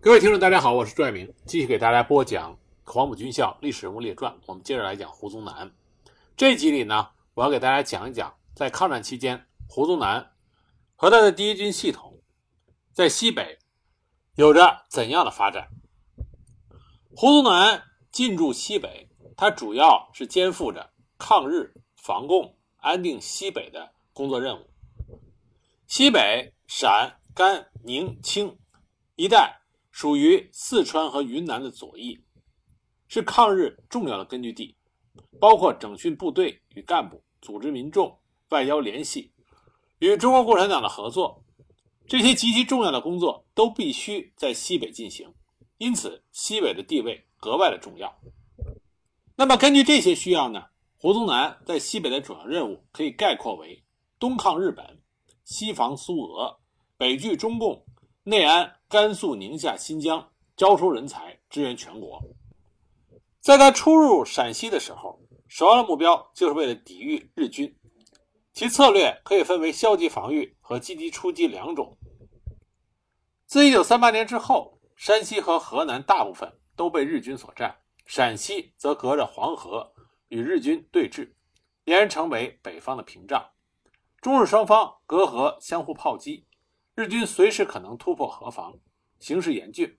各位听众，大家好，我是朱爱明，继续给大家播讲《黄埔军校历史人物列传》。我们接着来讲胡宗南。这集里呢，我要给大家讲一讲，在抗战期间，胡宗南和他的第一军系统在西北有着怎样的发展。胡宗南进驻西北，他主要是肩负着抗日、防共、安定西北的工作任务。西北、陕、甘、宁、青一带。属于四川和云南的左翼，是抗日重要的根据地，包括整训部队与干部、组织民众、外交联系、与中国共产党的合作，这些极其重要的工作都必须在西北进行，因此西北的地位格外的重要。那么根据这些需要呢，胡宗南在西北的主要任务可以概括为：东抗日本，西防苏俄，北拒中共。内安甘肃、宁夏、新疆，招收人才，支援全国。在他出入陕西的时候，首要的目标就是为了抵御日军，其策略可以分为消极防御和积极出击两种。自1938年之后，山西和河南大部分都被日军所占，陕西则隔着黄河与日军对峙，俨然成为北方的屏障。中日双方隔河相互炮击。日军随时可能突破河防，形势严峻。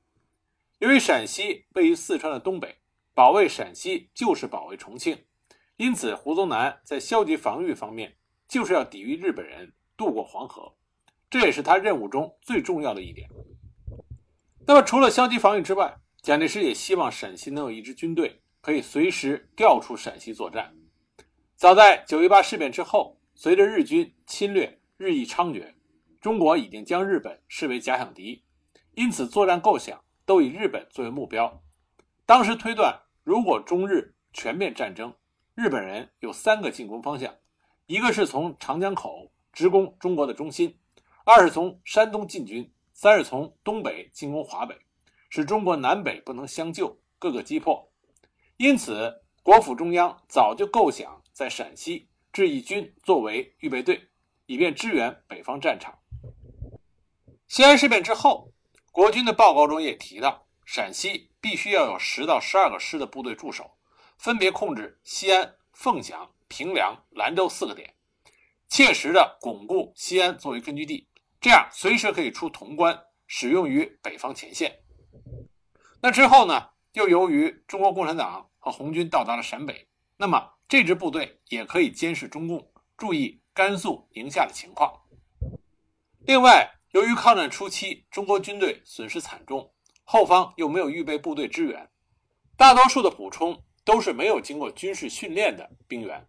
由于陕西位于四川的东北，保卫陕西就是保卫重庆，因此胡宗南在消极防御方面就是要抵御日本人渡过黄河，这也是他任务中最重要的一点。那么，除了消极防御之外，蒋介石也希望陕西能有一支军队可以随时调出陕西作战。早在九一八事变之后，随着日军侵略日益猖獗。中国已经将日本视为假想敌，因此作战构想都以日本作为目标。当时推断，如果中日全面战争，日本人有三个进攻方向：一个是从长江口直攻中国的中心；二是从山东进军；三是从东北进攻华北，使中国南北不能相救，各个击破。因此，国府中央早就构想在陕西置一军作为预备队，以便支援北方战场。西安事变之后，国军的报告中也提到，陕西必须要有十到十二个师的部队驻守，分别控制西安、凤翔、平凉、兰州四个点，切实的巩固西安作为根据地，这样随时可以出潼关，使用于北方前线。那之后呢？又由于中国共产党和红军到达了陕北，那么这支部队也可以监视中共，注意甘肃、宁夏的情况。另外，由于抗战初期中国军队损失惨重，后方又没有预备部队支援，大多数的补充都是没有经过军事训练的兵员，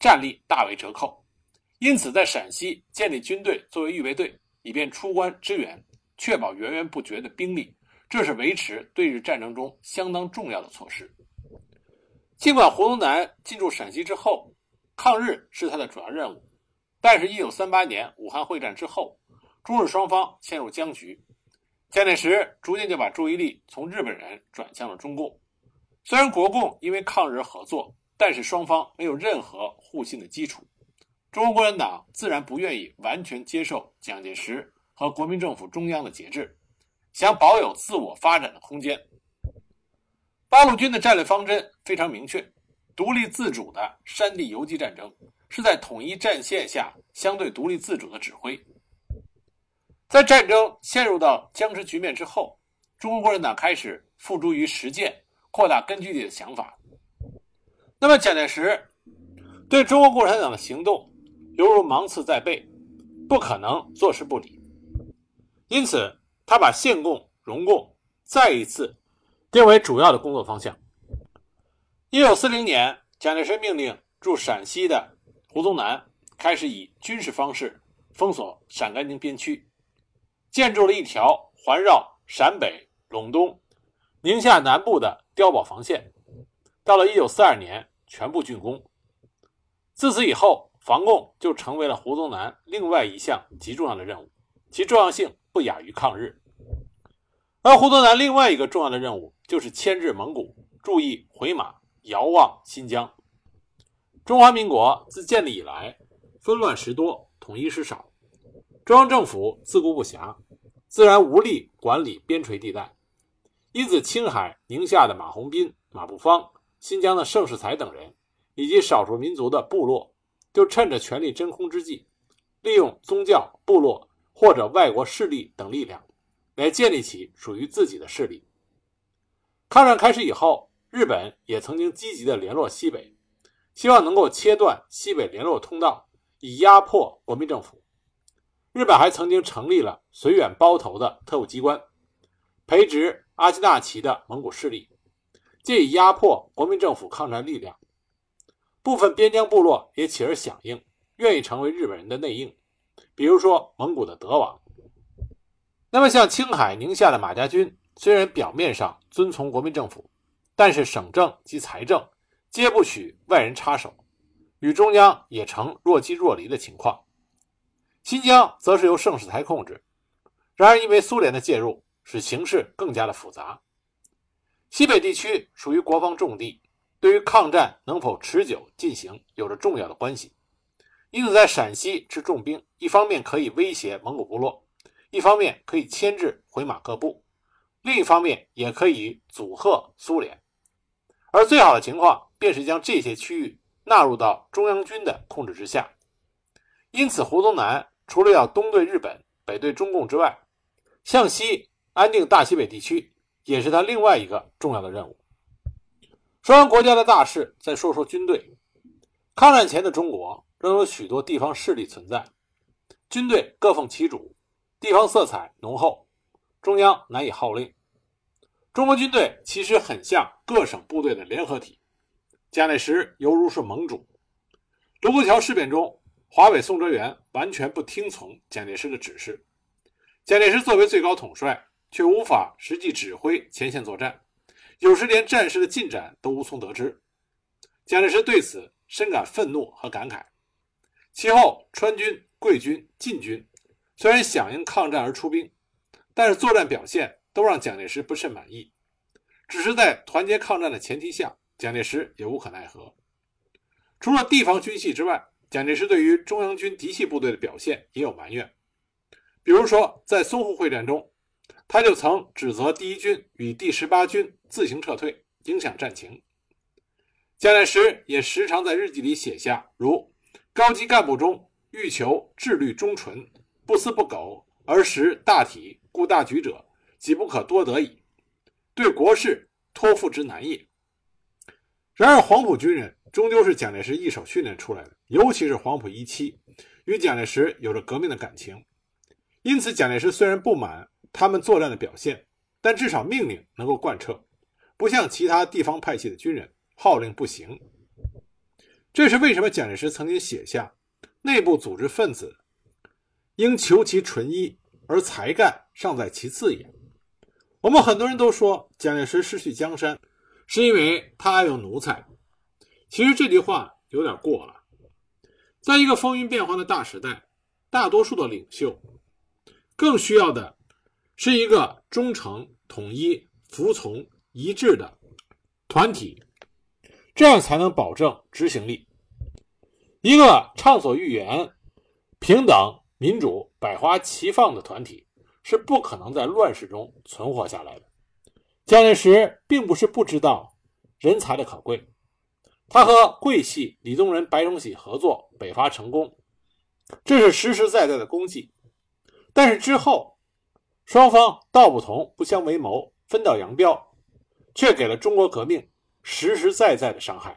战力大为折扣。因此，在陕西建立军队作为预备队，以便出关支援，确保源源不绝的兵力，这是维持对日战争中相当重要的措施。尽管胡宗南进驻陕西之后，抗日是他的主要任务，但是1938年武汉会战之后。中日双方陷入僵局，蒋介石逐渐就把注意力从日本人转向了中共。虽然国共因为抗日合作，但是双方没有任何互信的基础。中国共产党自然不愿意完全接受蒋介石和国民政府中央的节制，想保有自我发展的空间。八路军的战略方针非常明确：独立自主的山地游击战争是在统一战线下相对独立自主的指挥。在战争陷入到僵持局面之后，中国共产党开始付诸于实践，扩大根据地的想法。那么，蒋介石对中国共产党的行动犹如芒刺在背，不可能坐视不理。因此，他把县共、荣共再一次定为主要的工作方向。一九四零年，蒋介石命令驻陕西的胡宗南开始以军事方式封锁陕甘宁边区。建筑了一条环绕陕北、陇东、宁夏南部的碉堡防线，到了1942年全部竣工。自此以后，防共就成为了胡宗南另外一项极重要的任务，其重要性不亚于抗日。而胡宗南另外一个重要的任务就是牵制蒙古，注意回马、遥望新疆。中华民国自建立以来，纷乱时多，统一时少。中央政府自顾不暇，自然无力管理边陲地带，因此，青海、宁夏的马鸿宾、马步芳、新疆的盛世才等人，以及少数民族的部落，就趁着权力真空之际，利用宗教、部落或者外国势力等力量，来建立起属于自己的势力。抗战开始以后，日本也曾经积极的联络西北，希望能够切断西北联络通道，以压迫国民政府。日本还曾经成立了绥远包头的特务机关，培植阿基纳旗的蒙古势力，借以压迫国民政府抗战力量。部分边疆部落也起而响应，愿意成为日本人的内应，比如说蒙古的德王。那么，像青海、宁夏的马家军，虽然表面上遵从国民政府，但是省政及财政皆不许外人插手，与中央也成若即若离的情况。新疆则是由盛世才控制，然而因为苏联的介入，使形势更加的复杂。西北地区属于国防重地，对于抗战能否持久进行有着重要的关系。因此，在陕西置重兵，一方面可以威胁蒙古部落，一方面可以牵制回马各部，另一方面也可以阻吓苏联。而最好的情况，便是将这些区域纳入到中央军的控制之下。因此，胡宗南。除了要东对日本、北对中共之外，向西安定大西北地区，也是他另外一个重要的任务。说完国家的大事，再说说军队。抗战前的中国仍有许多地方势力存在，军队各奉其主，地方色彩浓厚，中央难以号令。中国军队其实很像各省部队的联合体，蒋介石犹如是盟主。卢沟桥事变中。华北宋哲元完全不听从蒋介石的指示，蒋介石作为最高统帅，却无法实际指挥前线作战，有时连战事的进展都无从得知。蒋介石对此深感愤怒和感慨。其后，川军、桂军、晋军虽然响应抗战而出兵，但是作战表现都让蒋介石不甚满意。只是在团结抗战的前提下，蒋介石也无可奈何。除了地方军系之外，蒋介石对于中央军嫡系部队的表现也有埋怨，比如说在淞沪会战中，他就曾指责第一军与第十八军自行撤退，影响战情。蒋介石也时常在日记里写下如“高级干部中欲求志虑忠纯，不思不苟而识大体顾大局者，岂不可多得矣。对国事托付之难也。”然而黄埔军人。终究是蒋介石一手训练出来的，尤其是黄埔一期，与蒋介石有着革命的感情。因此，蒋介石虽然不满他们作战的表现，但至少命令能够贯彻，不像其他地方派系的军人号令不行。这是为什么蒋介石曾经写下“内部组织分子应求其纯一，而才干尚在其次也”。我们很多人都说蒋介石失去江山，是因为他爱用奴才。其实这句话有点过了。在一个风云变幻的大时代，大多数的领袖更需要的是一个忠诚、统一、服从、一致的团体，这样才能保证执行力。一个畅所欲言、平等、民主、百花齐放的团体是不可能在乱世中存活下来的。蒋介石并不是不知道人才的可贵。他和桂系李宗仁、白崇禧合作北伐成功，这是实实在在的功绩。但是之后，双方道不同不相为谋，分道扬镳，却给了中国革命实实在在的伤害。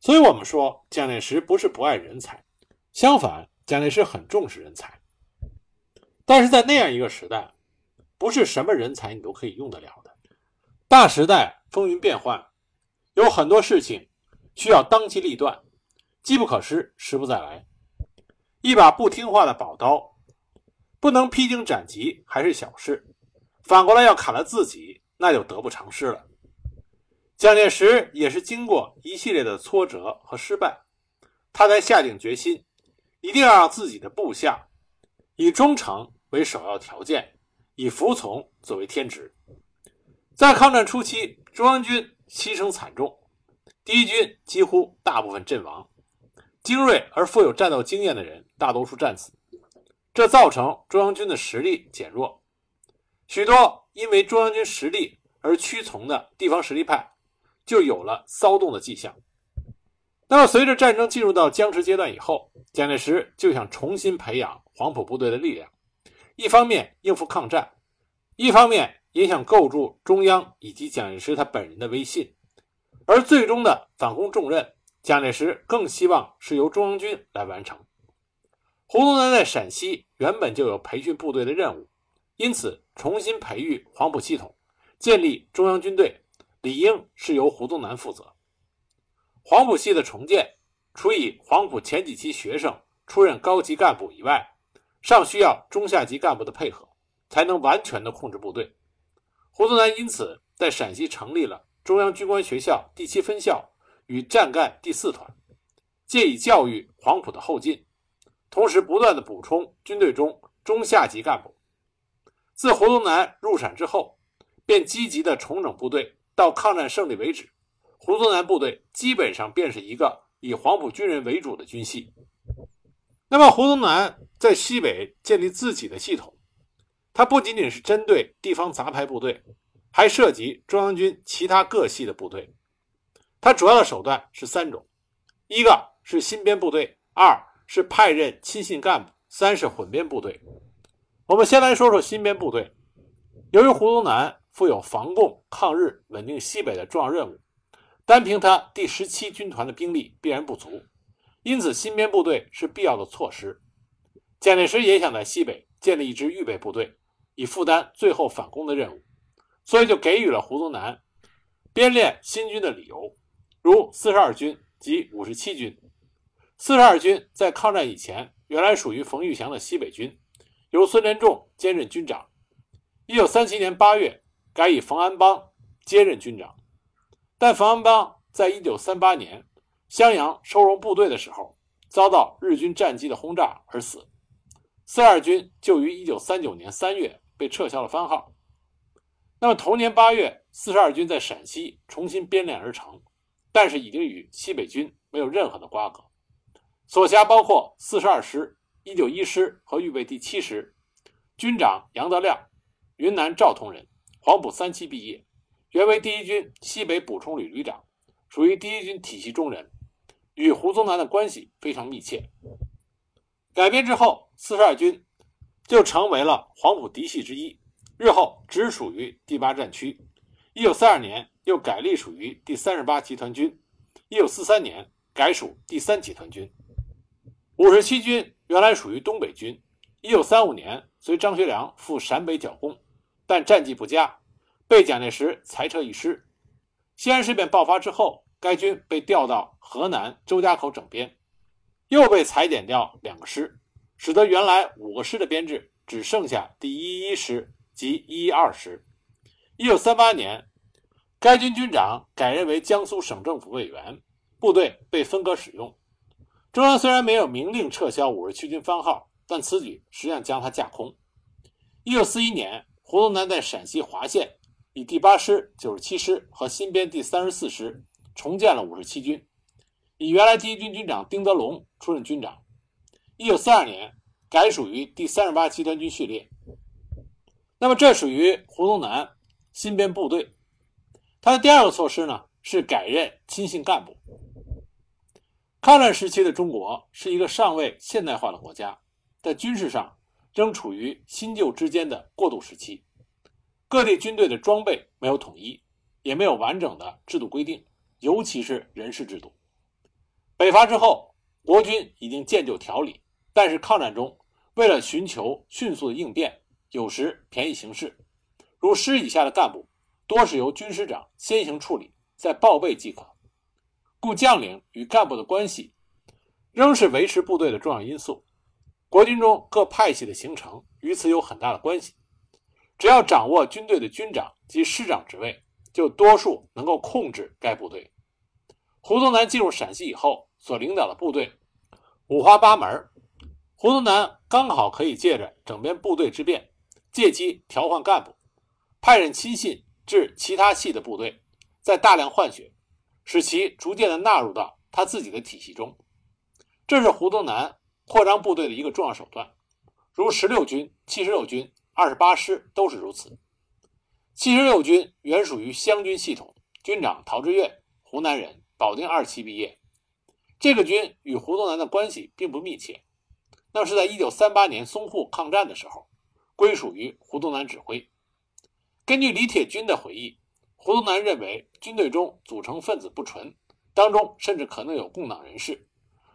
所以，我们说蒋介石不是不爱人才，相反，蒋介石很重视人才。但是在那样一个时代，不是什么人才你都可以用得了的。大时代风云变幻。有很多事情需要当机立断，机不可失，时不再来。一把不听话的宝刀，不能披荆斩棘还是小事，反过来要砍了自己，那就得不偿失了。蒋介石也是经过一系列的挫折和失败，他才下定决心，一定要让自己的部下以忠诚为首要条件，以服从作为天职。在抗战初期，中央军。牺牲惨重，第一军几乎大部分阵亡，精锐而富有战斗经验的人大多数战死，这造成中央军的实力减弱。许多因为中央军实力而屈从的地方实力派就有了骚动的迹象。那么，随着战争进入到僵持阶段以后，蒋介石就想重新培养黄埔部队的力量，一方面应付抗战，一方面也想构筑中央以及蒋介石他本人的威信。而最终的反攻重任，蒋介石更希望是由中央军来完成。胡宗南在陕西原本就有培训部队的任务，因此重新培育黄埔系统，建立中央军队，理应是由胡宗南负责。黄埔系的重建，除以黄埔前几期学生出任高级干部以外，尚需要中下级干部的配合，才能完全的控制部队。胡宗南因此在陕西成立了中央军官学校第七分校与战干第四团，借以教育黄埔的后进，同时不断的补充军队中中下级干部。自胡宗南入陕之后，便积极的重整部队，到抗战胜利为止。胡宗南部队基本上便是一个以黄埔军人为主的军系。那么，胡宗南在西北建立自己的系统，它不仅仅是针对地方杂牌部队，还涉及中央军其他各系的部队。它主要的手段是三种：一个是新编部队，二是派任亲信干部，三是混编部队。我们先来说说新编部队。由于胡宗南负有防共、抗日、稳定西北的重要任务。单凭他第十七军团的兵力必然不足，因此新编部队是必要的措施。蒋介石也想在西北建立一支预备部队，以负担最后反攻的任务，所以就给予了胡宗南编练新军的理由，如四十二军及五十七军。四十二军在抗战以前原来属于冯玉祥的西北军，由孙连仲兼任军长。一九三七年八月，改以冯安邦接任军长。但冯安邦在一九三八年襄阳收容部队的时候，遭到日军战机的轰炸而死。四二军就于一九三九年三月被撤销了番号。那么同年八月，四十二军在陕西重新编练而成，但是已经与西北军没有任何的瓜葛。所辖包括四十二师、一九一师和预备第七师。军长杨德亮，云南昭通人，黄埔三期毕业。原为第一军西北补充旅旅长，属于第一军体系中人，与胡宗南的关系非常密切。改编之后，四十二军就成为了黄埔嫡系之一，日后直属于第八战区。一九四二年又改隶属于第三十八集团军，一九四三年改属第三集团军。五十七军原来属于东北军，一九三五年随张学良赴陕北剿共，但战绩不佳。被蒋介石裁撤一师，西安事变爆发之后，该军被调到河南周家口整编，又被裁减掉两个师，使得原来五个师的编制只剩下第一一师及一一二师。一九三八年，该军军长改任为江苏省政府委员，部队被分割使用。中央虽然没有明令撤销五十七军番号，但此举实际上将它架空。一九四一年，胡宗南在陕西华县。以第八师、九十七师和新编第三十四师重建了五十七军，以原来第一军军长丁德龙出任军长。一九四二年改属于第三十八集团军序列。那么这属于胡宗南新编部队。他的第二个措施呢是改任亲信干部。抗战时期的中国是一个尚未现代化的国家，在军事上仍处于新旧之间的过渡时期。各地军队的装备没有统一，也没有完整的制度规定，尤其是人事制度。北伐之后，国军已经建就条理，但是抗战中，为了寻求迅速的应变，有时便宜行事，如师以下的干部多是由军师长先行处理，再报备即可。故将领与干部的关系，仍是维持部队的重要因素。国军中各派系的形成与此有很大的关系。只要掌握军队的军长及师长职位，就多数能够控制该部队。胡宗南进入陕西以后，所领导的部队五花八门。胡宗南刚好可以借着整编部队之便，借机调换干部，派任亲信至其他系的部队，再大量换血，使其逐渐的纳入到他自己的体系中。这是胡宗南扩张部队的一个重要手段，如十六军、七十六军。二十八师都是如此。七十六军原属于湘军系统，军长陶志岳，湖南人，保定二期毕业。这个军与胡宗南的关系并不密切，那是在一九三八年淞沪抗战的时候，归属于胡宗南指挥。根据李铁军的回忆，胡宗南认为军队中组成分子不纯，当中甚至可能有共党人士。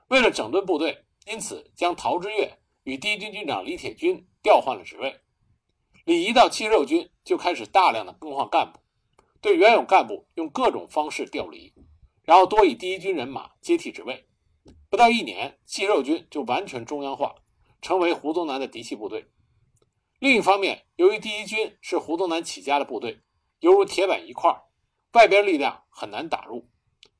为了整顿部队，因此将陶之岳与第一军军长李铁军调换了职位。李一到七十六军就开始大量的更换干部，对原有干部用各种方式调离。然后多以第一军人马接替职位，不到一年，七十六军就完全中央化，成为胡宗南的嫡系部队。另一方面，由于第一军是胡宗南起家的部队，犹如铁板一块，外边力量很难打入。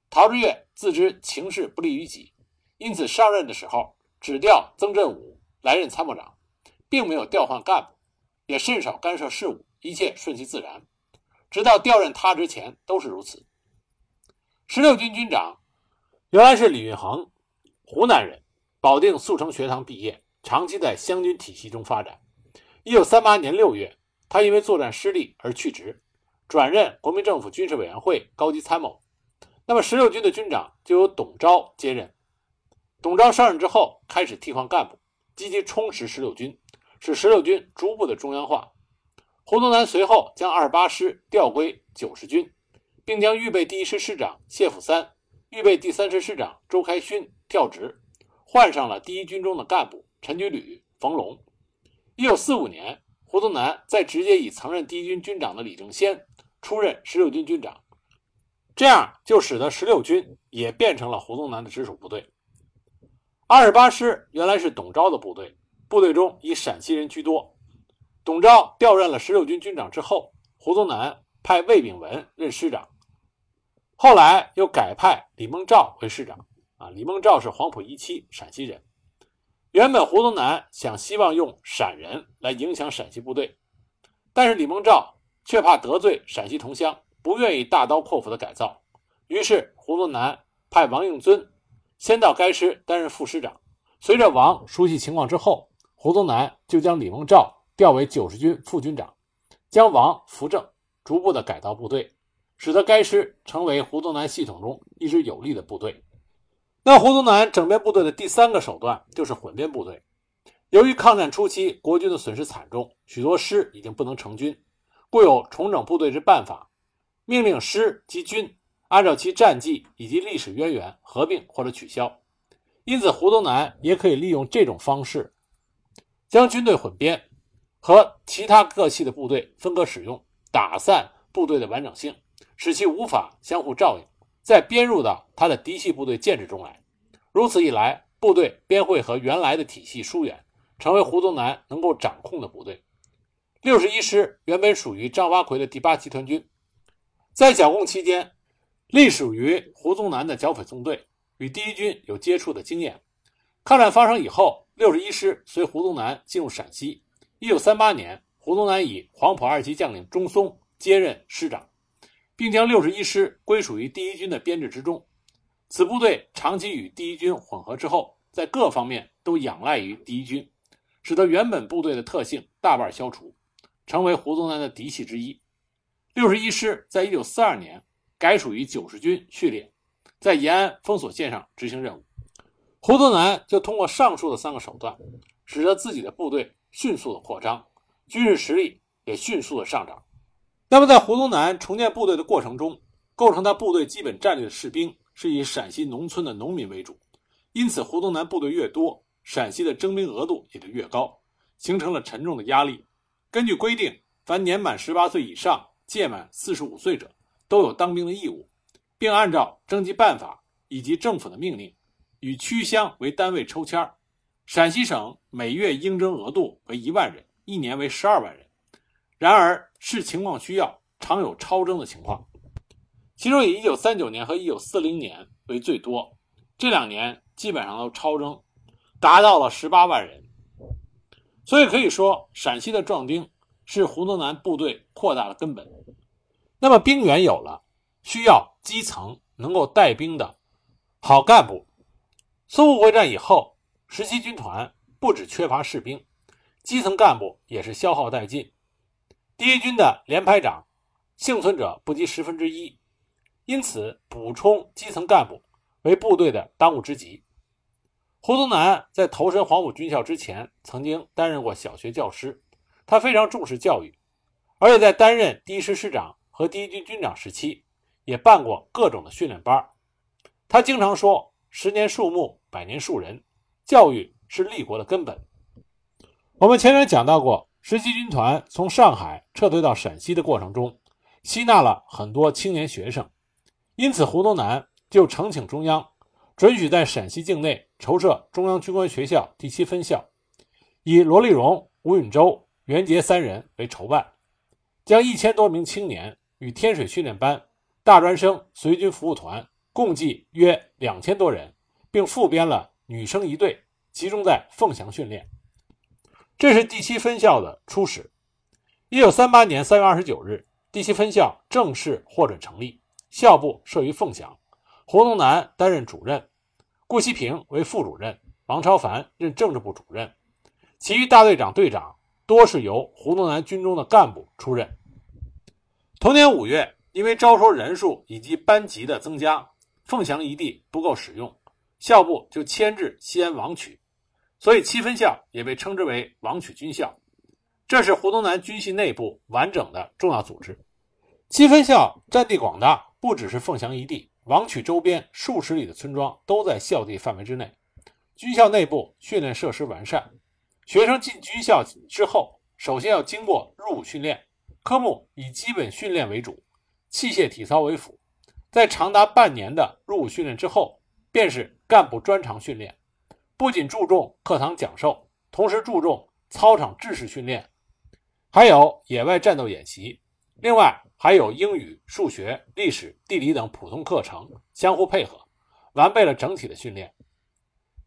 陶之岳自知情势不利于己，因此上任的时候只调曾振武来任参谋长，并没有调换干部，也甚少干涉事务，一切顺其自然。直到调任他之前都是如此。十六军军长原来是李运衡，湖南人，保定速成学堂毕业，长期在湘军体系中发展。一九三八年六月，他因为作战失利而去职，转任国民政府军事委员会高级参谋。那么十六军的军长就由董钊接任。董钊上任之后，开始替换干部，积极充实十六军，使十六军逐步的中央化。胡宗南随后将二十八师调归九十军。并将预备第一师师长谢辅三、预备第三师师长周开勋调职，换上了第一军中的干部陈居履、冯龙。一九四五年，胡宗南再直接以曾任第一军军长的李正先出任十六军军长，这样就使得十六军也变成了胡宗南的直属部队。二十八师原来是董钊的部队，部队中以陕西人居多。董钊调任了十六军军长之后，胡宗南派魏炳文任师长。后来又改派李梦照为师长，啊，李梦照是黄埔一期，陕西人。原本胡宗南想希望用陕人来影响陕西部队，但是李梦照却怕得罪陕西同乡，不愿意大刀阔斧的改造。于是胡宗南派王应尊先到该师担任副师长。随着王熟悉情况之后，胡宗南就将李梦照调为九十军副军长，将王扶正，逐步的改造部队。使得该师成为胡宗南系统中一支有力的部队。那胡宗南整编部队的第三个手段就是混编部队。由于抗战初期国军的损失惨重，许多师已经不能成军，故有重整部队之办法，命令师及军按照其战绩以及历史渊源合并或者取消。因此，胡宗南也可以利用这种方式，将军队混编和其他各系的部队分割使用，打散部队的完整性。使其无法相互照应，再编入到他的嫡系部队建制中来。如此一来，部队便会和原来的体系疏远，成为胡宗南能够掌控的部队。六十一师原本属于张发奎的第八集团军，在剿共期间，隶属于胡宗南的剿匪纵队，与第一军有接触的经验。抗战发生以后，六十一师随胡宗南进入陕西。一九三八年，胡宗南以黄埔二级将领钟松接任师长。并将六十一师归属于第一军的编制之中。此部队长期与第一军混合之后，在各方面都仰赖于第一军，使得原本部队的特性大半消除，成为胡宗南的嫡系之一。六十一师在一九四二年改属于九十军序列，在延安封锁线上执行任务。胡宗南就通过上述的三个手段，使得自己的部队迅速的扩张，军事实力也迅速的上涨。那么，在胡宗南重建部队的过程中，构成他部队基本战力的士兵是以陕西农村的农民为主，因此胡宗南部队越多，陕西的征兵额度也就越高，形成了沉重的压力。根据规定，凡年满十八岁以上、届满四十五岁者，都有当兵的义务，并按照征集办法以及政府的命令，以区乡为单位抽签陕西省每月应征额度为一万人，一年为十二万人。然而，视情况需要，常有超征的情况。其中以1939年和1940年为最多，这两年基本上都超征，达到了18万人。所以可以说，陕西的壮丁是胡宗南部队扩大的根本。那么兵源有了，需要基层能够带兵的好干部。淞沪会战以后，十七军团不止缺乏士兵，基层干部也是消耗殆尽。第一军的连排长幸存者不及十分之一，因此补充基层干部为部队的当务之急。胡宗南在投身黄埔军校之前，曾经担任过小学教师，他非常重视教育，而且在担任第一师师长和第一军军长时期，也办过各种的训练班。他经常说：“十年树木，百年树人，教育是立国的根本。”我们前面讲到过，十七军团从上海撤退到陕西的过程中，吸纳了很多青年学生，因此胡宗南就呈请中央，准许在陕西境内筹设中央军官学校第七分校，以罗立荣、吴允洲、袁杰三人为筹办，将一千多名青年与天水训练班、大专生随军服务团。共计约两千多人，并复编了女生一队，集中在凤翔训练。这是第七分校的初始。一九三八年三月二十九日，第七分校正式获准成立，校部设于凤翔，胡宗南担任主任，顾希平为副主任，王超凡任政治部主任，其余大队长、队长多是由胡宗南军中的干部出任。同年五月，因为招收人数以及班级的增加。凤翔一地不够使用，校部就迁至西安王曲，所以七分校也被称之为王曲军校。这是胡宗南军系内部完整的重要组织。七分校占地广大，不只是凤翔一地，王曲周边数十里的村庄都在校地范围之内。军校内部训练设施完善，学生进军校之后，首先要经过入伍训练，科目以基本训练为主，器械体操为辅。在长达半年的入伍训练之后，便是干部专长训练，不仅注重课堂讲授，同时注重操场制式训练，还有野外战斗演习。另外，还有英语、数学、历史、地理等普通课程相互配合，完备了整体的训练。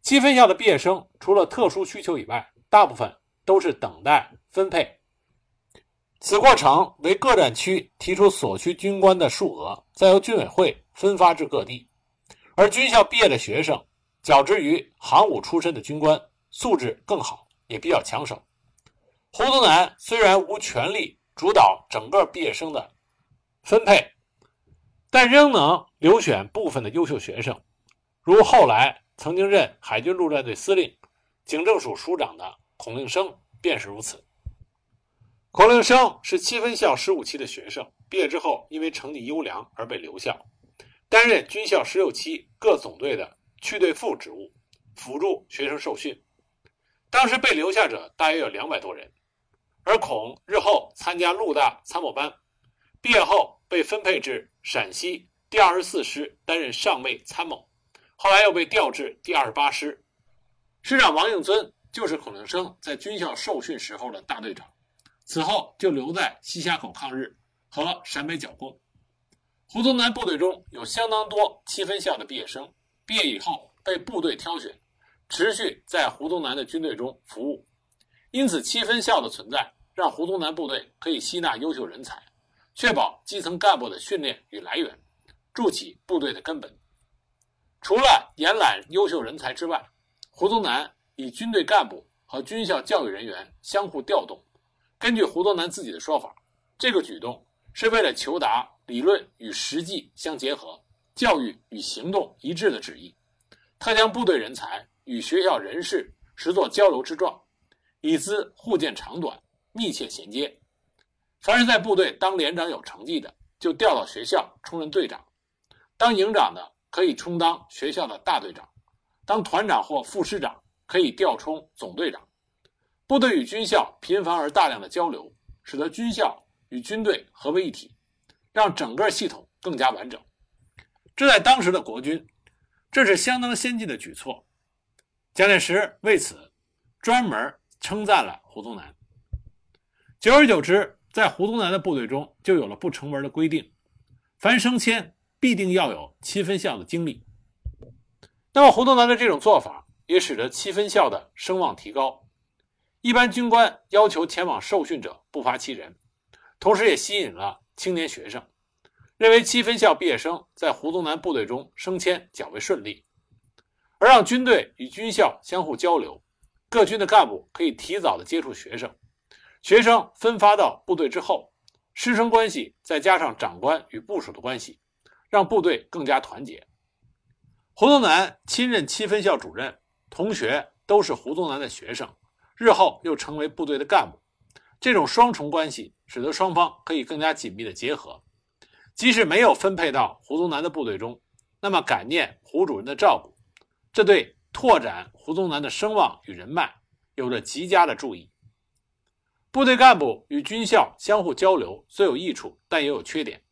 七分校的毕业生，除了特殊需求以外，大部分都是等待分配。此过程为各战区提出所需军官的数额，再由军委会分发至各地。而军校毕业的学生，较之于行伍出身的军官，素质更好，也比较抢手。胡宗南虽然无权力主导整个毕业生的分配，但仍能留选部分的优秀学生，如后来曾经任海军陆战队司令、警政署署长的孔令生便是如此。孔令生是七分校十五期的学生，毕业之后因为成绩优良而被留校，担任军校十六期各总队的区队副职务，辅助学生受训。当时被留下者大约有两百多人，而孔日后参加陆大参谋班，毕业后被分配至陕西第二十四师担任上尉参谋，后来又被调至第二十八师，师长王应尊就是孔令生在军校受训时候的大队长。此后就留在西峡口抗日和陕北剿共。胡宗南部队中有相当多七分校的毕业生，毕业以后被部队挑选，持续在胡宗南的军队中服务。因此，七分校的存在让胡宗南部队可以吸纳优秀人才，确保基层干部的训练与来源，筑起部队的根本。除了延揽优秀人才之外，胡宗南以军队干部和军校教育人员相互调动。根据胡宗南自己的说法，这个举动是为了求达理论与实际相结合、教育与行动一致的旨意，他将部队人才与学校人士实作交流之状，以资互鉴长短，密切衔接。凡是在部队当连长有成绩的，就调到学校充任队长；当营长的可以充当学校的大队长；当团长或副师长可以调充总队长。部队与军校频繁而大量的交流，使得军校与军队合为一体，让整个系统更加完整。这在当时的国军，这是相当先进的举措。蒋介石为此专门称赞了胡宗南。久而久之，在胡宗南的部队中就有了不成文的规定：凡升迁必定要有七分校的经历。那么，胡宗南的这种做法也使得七分校的声望提高。一般军官要求前往受训者不乏其人，同时也吸引了青年学生，认为七分校毕业生在胡宗南部队中升迁较为顺利，而让军队与军校相互交流，各军的干部可以提早的接触学生，学生分发到部队之后，师生关系再加上长官与部署的关系，让部队更加团结。胡宗南亲任七分校主任，同学都是胡宗南的学生，日后又成为部队的干部，这种双重关系使得双方可以更加紧密的结合。即使没有分配到胡宗南的部队中，那么感念胡主任的照顾，这对拓展胡宗南的声望与人脉有着极佳的助益。部队干部与军校相互交流虽有益处，但也有缺点，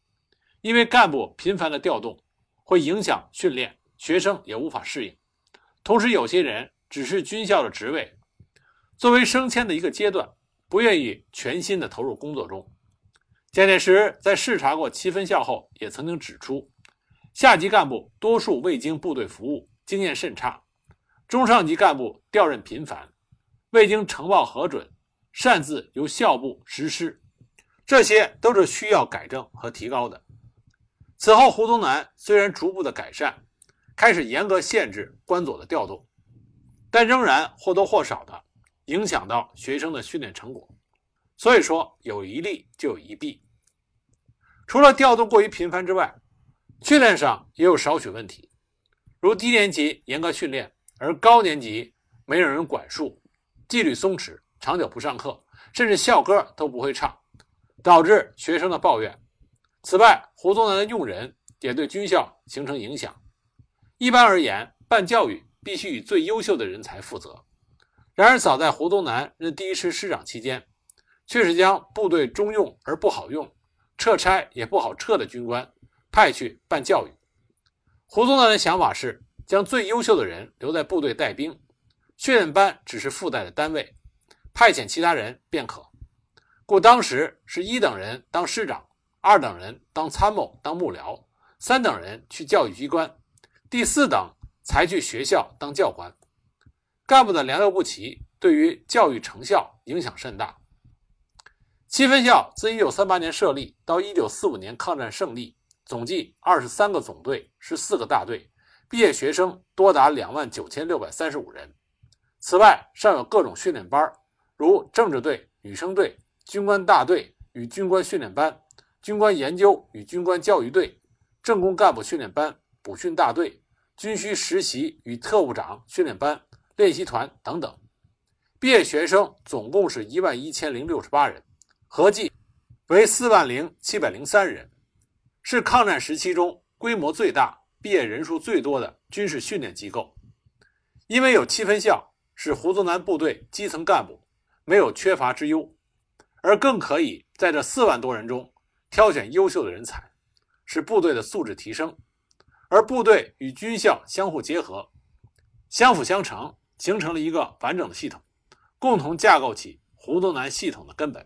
因为干部频繁的调动会影响训练。学生也无法适应，同时有些人只是军校的职位，作为升迁的一个阶段，不愿意全心的投入工作中。蒋介石在视察过七分校后，也曾经指出，下级干部多数未经部队服务，经验甚差；中上级干部调任频繁，未经呈报核准，擅自由校部实施，这些都是需要改正和提高的。此后，胡宗南虽然逐步的改善。开始严格限制关佐的调动，但仍然或多或少的影响到学生的训练成果。所以说，有一利就有一弊。除了调动过于频繁之外，训练上也有少许问题，如低年级严格训练，而高年级没有人管束，纪律松弛，长久不上课，甚至校歌都不会唱，导致学生的抱怨。此外，胡宗南的用人也对军校形成影响。一般而言，办教育必须以最优秀的人才负责。然而，早在胡宗南任第一师师长期间，却是将部队中用而不好用、撤差也不好撤的军官派去办教育。胡宗南的想法是将最优秀的人留在部队带兵，训练班只是附带的单位，派遣其他人便可。故当时是一等人当师长，二等人当参谋、当幕僚，三等人去教育机关。第四等才去学校当教官，干部的良莠不齐，对于教育成效影响甚大。七分校自1938年设立到1945年抗战胜利，总计二十三个总队，十四个大队，毕业学生多达两万九千六百三十五人。此外，尚有各种训练班，如政治队、女生队、军官大队与军官训练班、军官研究与军官教育队、政工干部训练班、补训大队。军需实习与特务长训练班、练习团等等，毕业学生总共是一万一千零六十八人，合计为四万零七百零三人，是抗战时期中规模最大、毕业人数最多的军事训练机构。因为有七分校，使胡宗南部队基层干部没有缺乏之忧，而更可以在这四万多人中挑选优秀的人才，使部队的素质提升。而部队与军校相互结合，相辅相成，形成了一个完整的系统，共同架构起胡宗南系统的根本。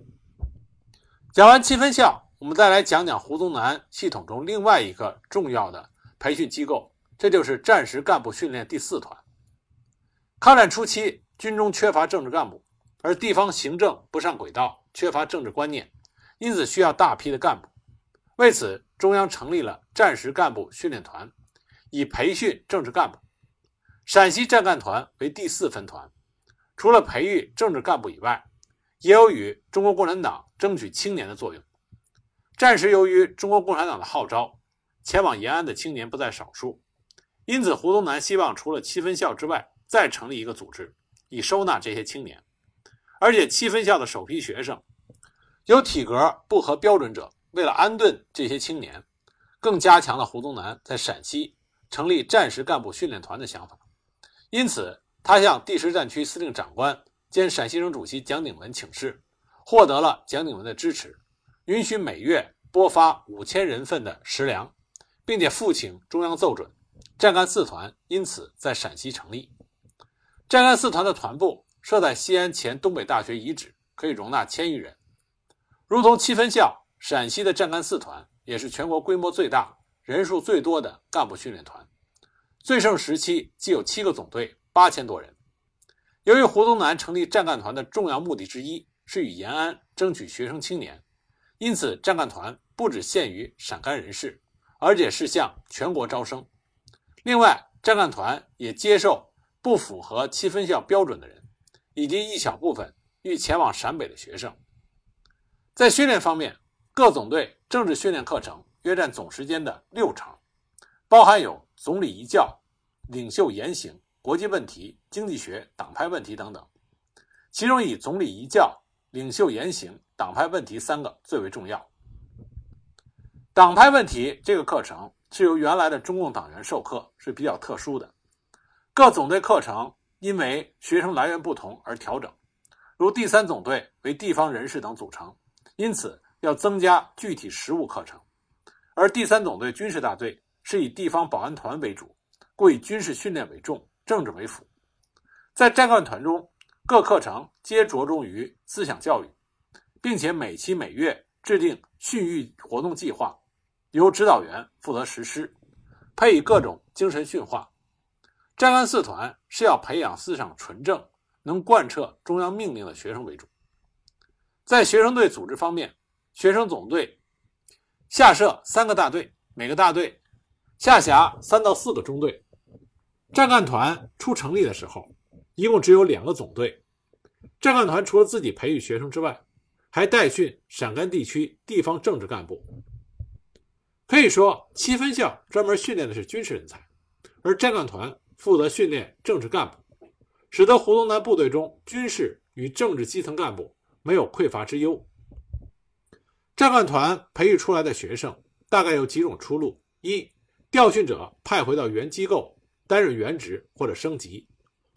讲完七分校，我们再来讲讲胡宗南系统中另外一个重要的培训机构，这就是战时干部训练第四团。抗战初期，军中缺乏政治干部，而地方行政不上轨道，缺乏政治观念，因此需要大批的干部。为此，中央成立了战时干部训练团。以培训政治干部，陕西战干团为第四分团，除了培育政治干部以外，也有与中国共产党争取青年的作用。战时由于中国共产党的号召，前往延安的青年不在少数，因此胡宗南希望除了七分校之外，再成立一个组织，以收纳这些青年。而且七分校的首批学生有体格不合标准者，为了安顿这些青年，更加强了胡宗南在陕西。成立战时干部训练团的想法，因此他向第十战区司令长官兼陕西省主席蒋鼎文请示，获得了蒋鼎文的支持，允许每月拨发五千人份的食粮，并且复请中央奏准，战干四团因此在陕西成立。战干四团的团部设在西安前东北大学遗址，可以容纳千余人。如同七分校，陕西的战干四团也是全国规模最大。人数最多的干部训练团，最盛时期既有七个总队，八千多人。由于胡宗南成立战干团的重要目的之一是与延安争取学生青年，因此战干团不只限于陕甘人士，而且是向全国招生。另外，战干团也接受不符合七分校标准的人，以及一小部分欲前往陕北的学生。在训练方面，各总队政治训练课程约占总时间的六成，包含有总理遗教、领袖言行、国际问题、经济学、党派问题等等。其中以总理遗教、领袖言行、党派问题三个最为重要。党派问题这个课程是由原来的中共党员授课，是比较特殊的。各总队课程因为学生来源不同而调整，如第三总队为地方人士等组成，因此要增加具体实务课程；而第三总队军事大队是以地方保安团为主，故以军事训练为重，政治为辅。在战干团中，各课程皆着重于思想教育，并且每期每月制定训育活动计划。由指导员负责实施，配以各种精神训话。战干四团是要培养思想纯正、能贯彻中央命令的学生为主。在学生队组织方面，学生总队下设三个大队，每个大队下辖三到四个中队。战干团初成立的时候，一共只有两个总队。战干团除了自己培育学生之外，还代训陕甘地区地方政治干部。可以说，七分校专门训练的是军事人才，而战干团负责训练政治干部，使得胡宗南部队中军事与政治基层干部没有匮乏之忧。战干团培育出来的学生大概有几种出路：一、调训者派回到原机构担任原职或者升级，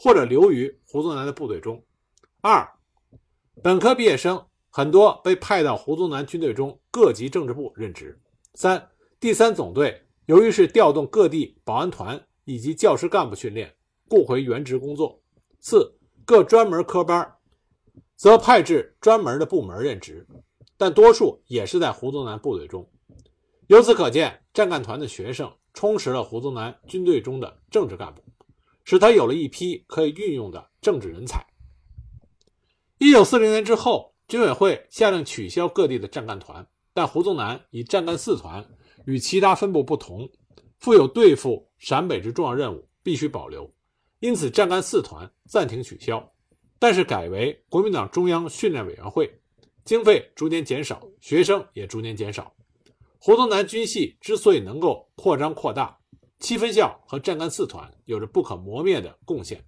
或者留于胡宗南的部队中；二、本科毕业生很多被派到胡宗南军队中各级政治部任职；三。第三总队由于是调动各地保安团以及教师干部训练，故回原职工作。四各专门科班，则派至专门的部门任职，但多数也是在胡宗南部队中。由此可见，战干团的学生充实了胡宗南军队中的政治干部，使他有了一批可以运用的政治人才。一九四零年之后，军委会下令取消各地的战干团，但胡宗南以战干四团。与其他分部不同，负有对付陕北之重要任务，必须保留。因此，战干四团暂停取消，但是改为国民党中央训练委员会，经费逐年减少，学生也逐年减少。胡宗南军系之所以能够扩张扩大，七分校和战干四团有着不可磨灭的贡献。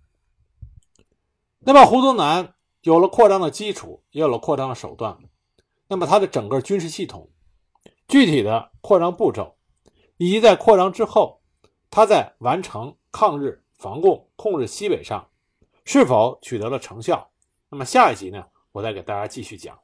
那么，胡宗南有了扩张的基础，也有了扩张的手段，那么他的整个军事系统。具体的扩张步骤，以及在扩张之后，他在完成抗日、防共、控制西北上是否取得了成效？那么下一集呢？我再给大家继续讲。